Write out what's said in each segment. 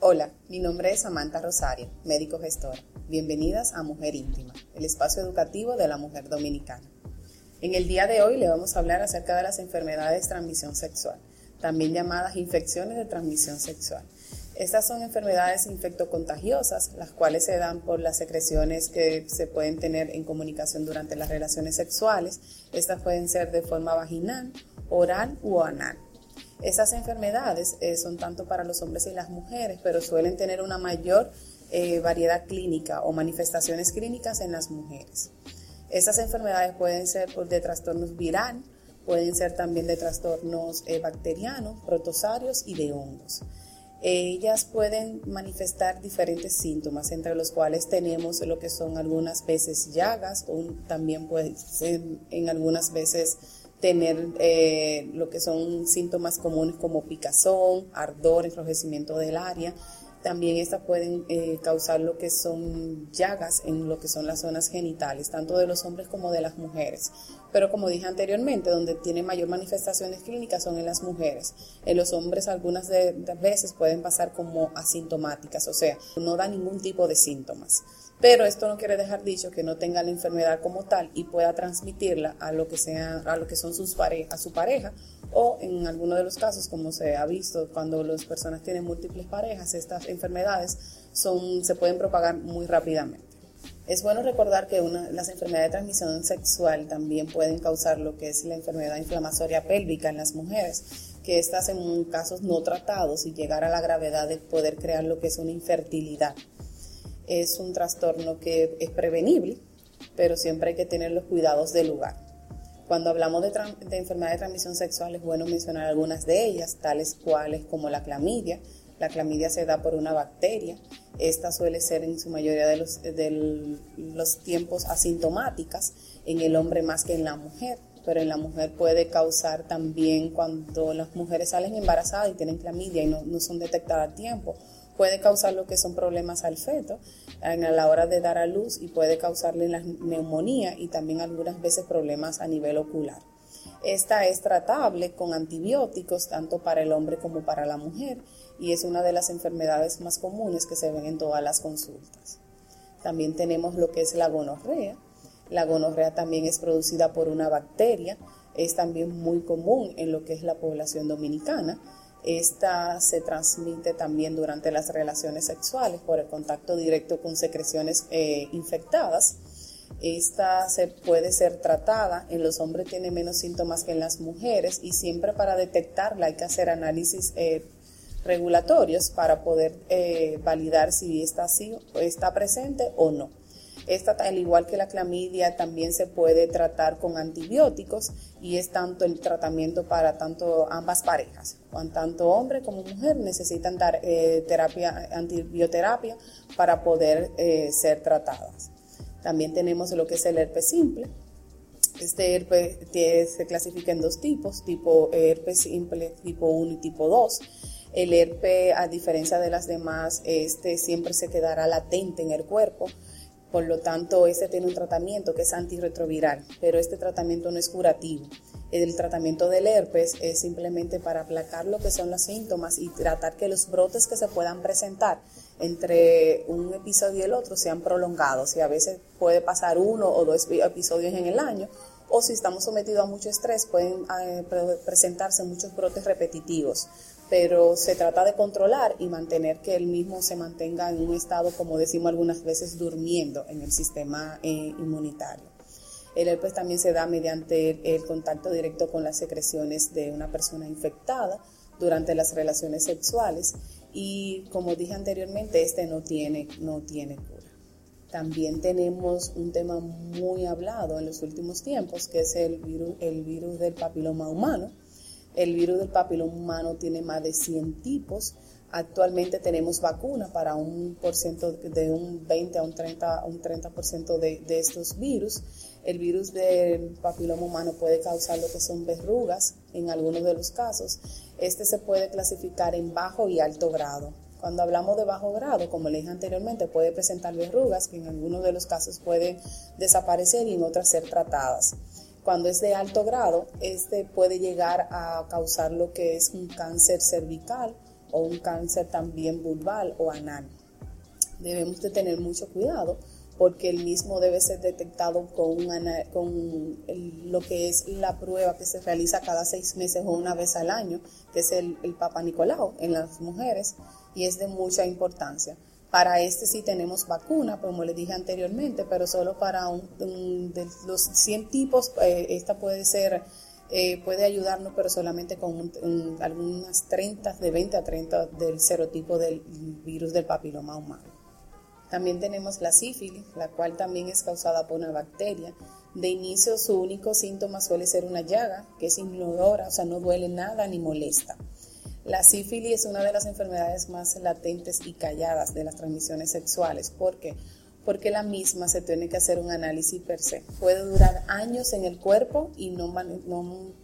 Hola, mi nombre es Samantha Rosario, médico gestor. Bienvenidas a Mujer Íntima, el espacio educativo de la mujer dominicana. En el día de hoy le vamos a hablar acerca de las enfermedades de transmisión sexual, también llamadas infecciones de transmisión sexual. Estas son enfermedades infectocontagiosas, las cuales se dan por las secreciones que se pueden tener en comunicación durante las relaciones sexuales. Estas pueden ser de forma vaginal, oral u anal. Esas enfermedades eh, son tanto para los hombres y las mujeres, pero suelen tener una mayor eh, variedad clínica o manifestaciones clínicas en las mujeres. Esas enfermedades pueden ser de trastornos viral, pueden ser también de trastornos eh, bacterianos, protosarios y de hongos. Ellas pueden manifestar diferentes síntomas, entre los cuales tenemos lo que son algunas veces llagas, o también puede ser en algunas veces tener eh, lo que son síntomas comunes como picazón, ardor, enrojecimiento del área. También estas pueden eh, causar lo que son llagas en lo que son las zonas genitales, tanto de los hombres como de las mujeres. Pero como dije anteriormente, donde tiene mayor manifestaciones clínicas son en las mujeres. En los hombres algunas de, de veces pueden pasar como asintomáticas, o sea, no da ningún tipo de síntomas. Pero esto no quiere dejar dicho que no tenga la enfermedad como tal y pueda transmitirla a lo que sea, a lo que son sus parejas, a su pareja o en algunos de los casos, como se ha visto, cuando las personas tienen múltiples parejas, estas enfermedades son, se pueden propagar muy rápidamente. Es bueno recordar que las enfermedades de transmisión sexual también pueden causar lo que es la enfermedad inflamatoria pélvica en las mujeres, que estas en casos no tratados y llegar a la gravedad de poder crear lo que es una infertilidad es un trastorno que es prevenible, pero siempre hay que tener los cuidados del lugar. Cuando hablamos de, enfermedades de transmisión sexual es bueno mencionar algunas de ellas, tales cuales como la clamidia. La clamidia se da por una bacteria. Esta suele ser en su mayoría de los, tiempos asintomáticas, en el hombre más que en la mujer pero en la mujer puede causar también cuando las mujeres salen embarazadas y tienen clamidia y no son detectadas a tiempo puede causar lo que son problemas al feto a la hora de dar a luz y puede causarle la neumonía y también algunas veces problemas a nivel ocular. Esta es tratable con antibióticos tanto para el hombre como para la mujer y es una de las enfermedades más comunes que se ven en todas las consultas. También tenemos lo que es la gonorrea. La gonorrea también es producida por una bacteria, es también muy común en lo que es la población dominicana esta se transmite también durante las relaciones sexuales por el contacto directo con secreciones eh, infectadas. Esta se puede ser tratada, en los hombres tiene menos síntomas que en las mujeres y siempre para detectarla hay que hacer análisis eh, regulatorios para poder eh, validar si está, está presente o no. Esta, al igual que la clamidia, también se puede tratar con antibióticos y es tanto el tratamiento para tanto ambas parejas, tanto hombre como mujer necesitan dar eh, terapia, antibioterapia para poder eh, ser tratadas. También tenemos lo que es el herpes simple. Este herpes se clasifica en dos tipos, tipo herpes simple tipo 1 y tipo 2. El herpes, a diferencia de las demás, este siempre se quedará latente en el cuerpo por lo tanto, este tiene un tratamiento que es antirretroviral, pero este tratamiento no es curativo. El tratamiento del herpes es simplemente para aplacar lo que son los síntomas y tratar que los brotes que se puedan presentar entre un episodio y el otro sean prolongados. Y a veces puede pasar uno o dos episodios en el año, o si estamos sometidos a mucho estrés, pueden eh, presentarse muchos brotes repetitivos pero se trata de controlar y mantener que el mismo se mantenga en un estado, como decimos algunas veces, durmiendo en el sistema eh, inmunitario. El herpes también se da mediante el contacto directo con las secreciones de una persona infectada durante las relaciones sexuales y como dije anteriormente, este no tiene, no tiene cura. También tenemos un tema muy hablado en los últimos tiempos, que es el virus, el virus del papiloma humano, el virus del papiloma humano tiene más de 100 tipos. Actualmente tenemos vacuna para un por ciento de un 20 a un 30, un 30% de, de estos virus. El virus del papiloma humano puede causar lo que son verrugas en algunos de los casos. Este se puede clasificar en bajo y alto grado. Cuando hablamos de bajo grado, como le dije anteriormente, puede presentar verrugas que en algunos de los casos pueden desaparecer y en otras ser tratadas. Cuando es de alto grado, este puede llegar a causar lo que es un cáncer cervical o un cáncer también vulval o anal. Debemos de tener mucho cuidado porque el mismo debe ser detectado con, lo que es la prueba que se realiza cada seis meses o una vez al año, que es el, el Papa Nicolau en las mujeres, y es de mucha importancia. Para este sí tenemos vacuna, como les dije anteriormente, pero solo para un, de los 100 tipos, eh, esta puede ser, eh, puede ayudarnos, pero solamente con algunas 30, de 20 a 30 del serotipo del virus del papiloma humano. También tenemos la sífilis, la cual también es causada por una bacteria. De inicio su único síntoma suele ser una llaga, que es inodora, o sea, no duele nada ni molesta. La sífilis es una de las enfermedades más latentes y calladas de las transmisiones sexuales. ¿Por qué? Porque la misma se tiene que hacer un análisis per se. Puede durar años en el cuerpo y no,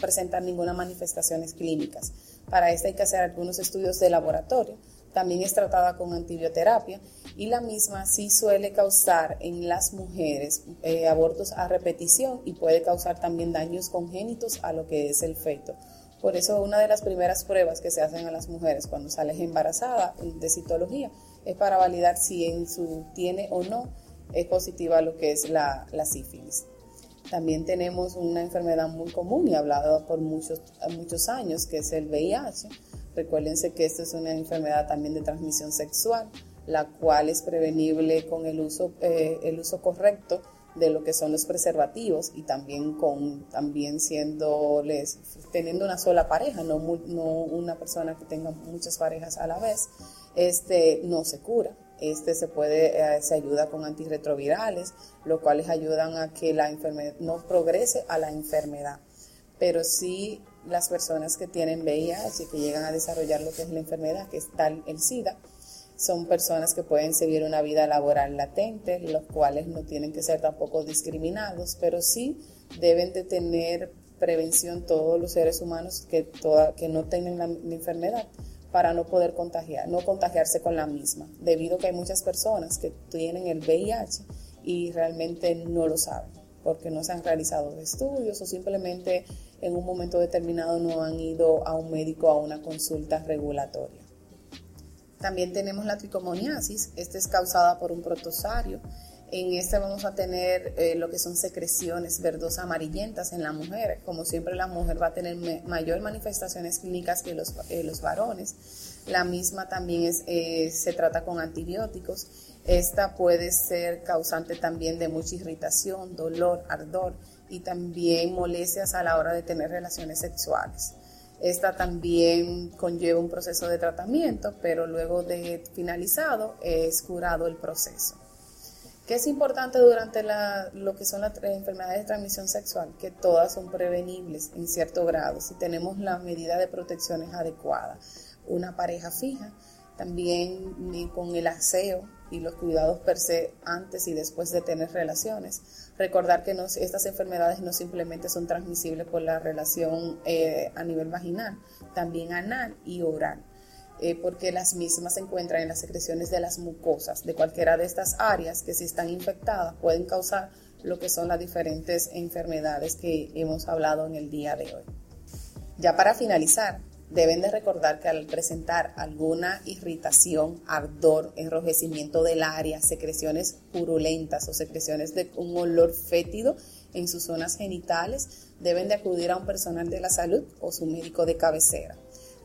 presentar ninguna manifestaciones clínicas. Para esto hay que hacer algunos estudios de laboratorio también es tratada con antibioterapia y la misma sí suele causar en las mujeres eh, abortos a repetición y puede causar también daños congénitos a lo que es el feto. Por eso una de las primeras pruebas que se hacen a las mujeres cuando salen embarazada de citología es para validar si en su tiene o no es positiva lo que es la, la sífilis. También tenemos una enfermedad muy común y hablada por muchos, muchos años que es el VIH Recuérdense que esta es una enfermedad también de transmisión sexual, la cual es prevenible con el uso, eh, el uso correcto de lo que son los preservativos y también con también siendo teniendo una sola pareja, no, no una persona que tenga muchas parejas a la vez, este no se cura. Este se puede, eh, se ayuda con antirretrovirales, lo cuales ayudan a que la enfermedad no progrese a la enfermedad. Pero sí las personas que tienen VIH y que llegan a desarrollar lo que es la enfermedad, que es tal el SIDA, son personas que pueden seguir una vida laboral latente, los cuales no tienen que ser tampoco discriminados, pero sí deben de tener prevención todos los seres humanos que, toda, que no tengan la, la enfermedad para no poder contagiar, no contagiarse con la misma, debido a que hay muchas personas que tienen el VIH y realmente no lo saben porque no se han realizado estudios o simplemente en un momento determinado no han ido a un médico a una consulta regulatoria. También tenemos la tricomoniasis, esta es causada por un protosario. En este vamos a tener eh, lo que son secreciones verdosas amarillentas en la mujer. Como siempre la mujer va a tener mayor manifestaciones clínicas que los, eh, los varones. La misma también eh, se trata con antibióticos esta puede ser causante también de mucha irritación, dolor, ardor y también molestias a la hora de tener relaciones sexuales. Esta también conlleva un proceso de tratamiento, pero luego de finalizado es curado el proceso. ¿Qué es importante durante lo que son las enfermedades de transmisión sexual? Que todas son prevenibles en cierto grado si tenemos la medida de protecciones adecuada. Una pareja fija, también con el aseo y los cuidados per se antes y después de tener relaciones. Recordar que estas enfermedades no simplemente son transmisibles por la relación eh, a nivel vaginal, también anal y oral. Eh, porque las mismas se encuentran en las secreciones de las mucosas de cualquiera de estas áreas que si están infectadas pueden causar lo que son las diferentes enfermedades que hemos hablado en el día de hoy. Ya para finalizar, Deben de recordar que al presentar alguna irritación, ardor, enrojecimiento del área, secreciones purulentas o secreciones de un olor fétido en sus zonas genitales, deben de acudir a un personal de la salud o su médico de cabecera.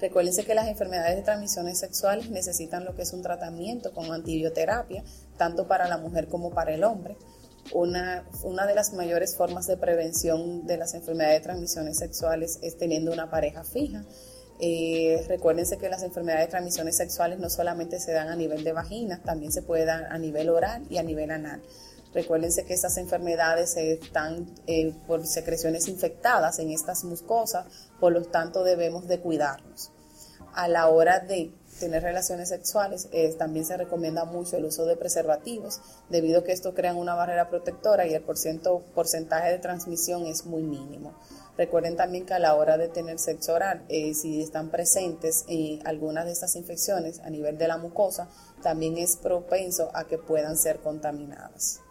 Recuérdense que las enfermedades de transmisiones sexuales necesitan lo que es un tratamiento con antibioterapia, tanto para la mujer como para el hombre. Una, una, de las mayores formas de prevención de las enfermedades de transmisiones sexuales es teniendo una pareja fija. Eh, recuérdense que las enfermedades de transmisiones sexuales no solamente se dan a nivel de vagina, también se puede dar a nivel oral y a nivel anal. Recuérdense que estas enfermedades están eh, por secreciones infectadas en estas mucosas, por lo tanto debemos de cuidarnos. A la hora de tener relaciones sexuales eh, también se recomienda mucho el uso de preservativos, debido a que esto crea una barrera protectora y el porcentaje de transmisión es muy mínimo. Recuerden también que a la hora de tener sexo oral, eh, si están presentes eh, algunas de estas infecciones a nivel de la mucosa, también es propenso a que puedan ser contaminadas.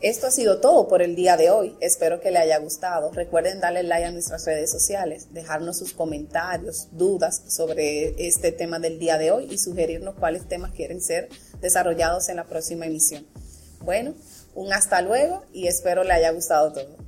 Esto ha sido todo por el día de hoy. Espero que le haya gustado. Recuerden darle like a nuestras redes sociales, dejarnos sus comentarios, dudas sobre este tema del día de hoy y sugerirnos cuáles temas quieren ser desarrollados en la próxima emisión. Bueno, un hasta luego y espero le haya gustado todo.